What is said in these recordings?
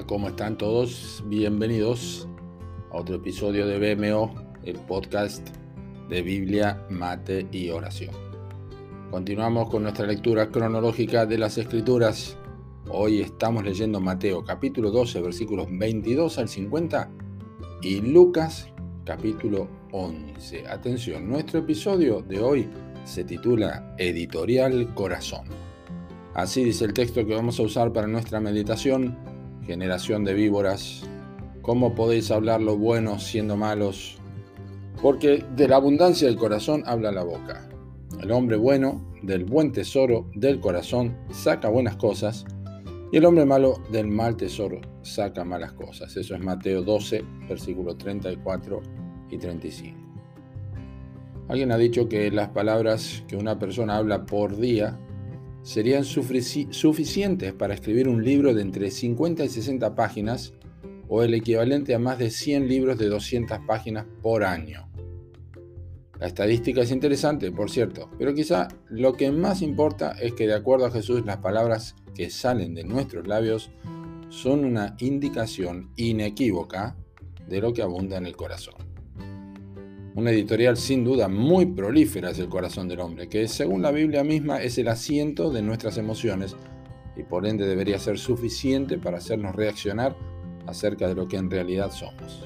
¿cómo están todos? Bienvenidos a otro episodio de BMO, el podcast de Biblia, Mate y Oración. Continuamos con nuestra lectura cronológica de las Escrituras. Hoy estamos leyendo Mateo capítulo 12, versículos 22 al 50 y Lucas capítulo 11. Atención, nuestro episodio de hoy se titula Editorial Corazón. Así dice el texto que vamos a usar para nuestra meditación, generación de víboras, ¿cómo podéis hablar lo bueno siendo malos? Porque de la abundancia del corazón habla la boca. El hombre bueno, del buen tesoro del corazón, saca buenas cosas, y el hombre malo del mal tesoro saca malas cosas. Eso es Mateo 12, versículos 34 y 35. Alguien ha dicho que las palabras que una persona habla por día serían suficientes para escribir un libro de entre 50 y 60 páginas o el equivalente a más de 100 libros de 200 páginas por año. La estadística es interesante, por cierto, pero quizá lo que más importa es que de acuerdo a Jesús las palabras que salen de nuestros labios son una indicación inequívoca de lo que abunda en el corazón. Una editorial sin duda muy prolífera es el corazón del hombre, que según la Biblia misma es el asiento de nuestras emociones y por ende debería ser suficiente para hacernos reaccionar acerca de lo que en realidad somos.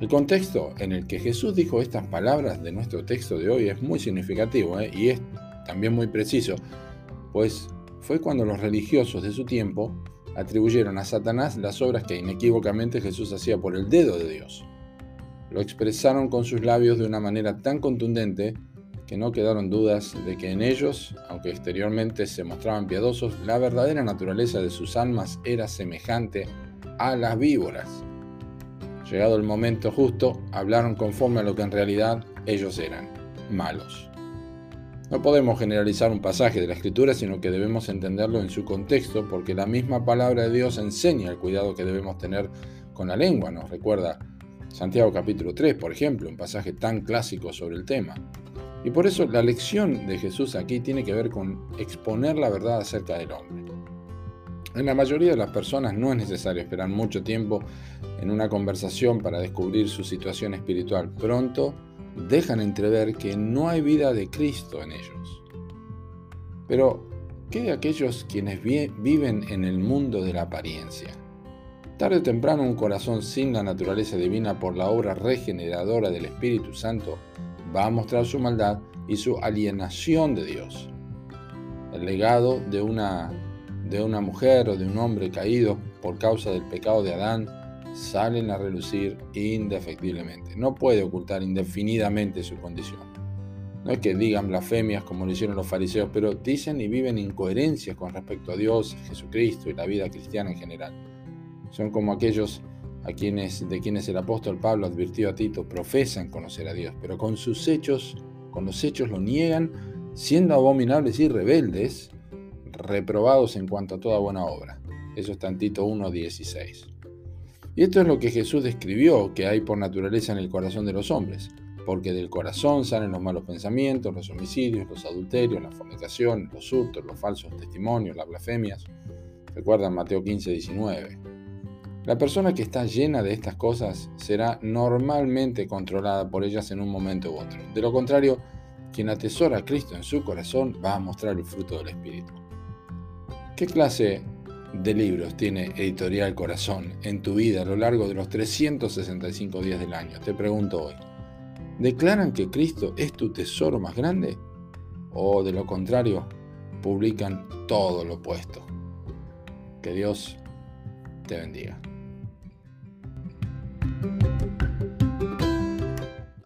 El contexto en el que Jesús dijo estas palabras de nuestro texto de hoy es muy significativo ¿eh? y es también muy preciso, pues fue cuando los religiosos de su tiempo atribuyeron a Satanás las obras que inequívocamente Jesús hacía por el dedo de Dios lo expresaron con sus labios de una manera tan contundente que no quedaron dudas de que en ellos, aunque exteriormente se mostraban piadosos, la verdadera naturaleza de sus almas era semejante a las víboras. Llegado el momento justo, hablaron conforme a lo que en realidad ellos eran, malos. No podemos generalizar un pasaje de la Escritura, sino que debemos entenderlo en su contexto, porque la misma palabra de Dios enseña el cuidado que debemos tener con la lengua, nos recuerda Santiago capítulo 3, por ejemplo, un pasaje tan clásico sobre el tema. Y por eso la lección de Jesús aquí tiene que ver con exponer la verdad acerca del hombre. En la mayoría de las personas no es necesario esperar mucho tiempo en una conversación para descubrir su situación espiritual. Pronto dejan entrever que no hay vida de Cristo en ellos. Pero, ¿qué de aquellos quienes viven en el mundo de la apariencia? Tarde o temprano un corazón sin la naturaleza divina por la obra regeneradora del Espíritu Santo va a mostrar su maldad y su alienación de Dios. El legado de una, de una mujer o de un hombre caído por causa del pecado de Adán salen a relucir indefectiblemente. No puede ocultar indefinidamente su condición. No es que digan blasfemias como lo hicieron los fariseos, pero dicen y viven incoherencias con respecto a Dios, Jesucristo y la vida cristiana en general. Son como aquellos a quienes, de quienes el apóstol Pablo advirtió a Tito, profesan conocer a Dios, pero con sus hechos, con los hechos lo niegan, siendo abominables y rebeldes, reprobados en cuanto a toda buena obra. Eso está en Tito 1.16. Y esto es lo que Jesús describió que hay por naturaleza en el corazón de los hombres, porque del corazón salen los malos pensamientos, los homicidios, los adulterios, la fornicación, los hurtos, los falsos testimonios, las blasfemias. Recuerdan Mateo 15.19. La persona que está llena de estas cosas será normalmente controlada por ellas en un momento u otro. De lo contrario, quien atesora a Cristo en su corazón va a mostrar el fruto del Espíritu. ¿Qué clase de libros tiene Editorial Corazón en tu vida a lo largo de los 365 días del año? Te pregunto hoy. ¿Declaran que Cristo es tu tesoro más grande? ¿O de lo contrario, publican todo lo opuesto? Que Dios te bendiga.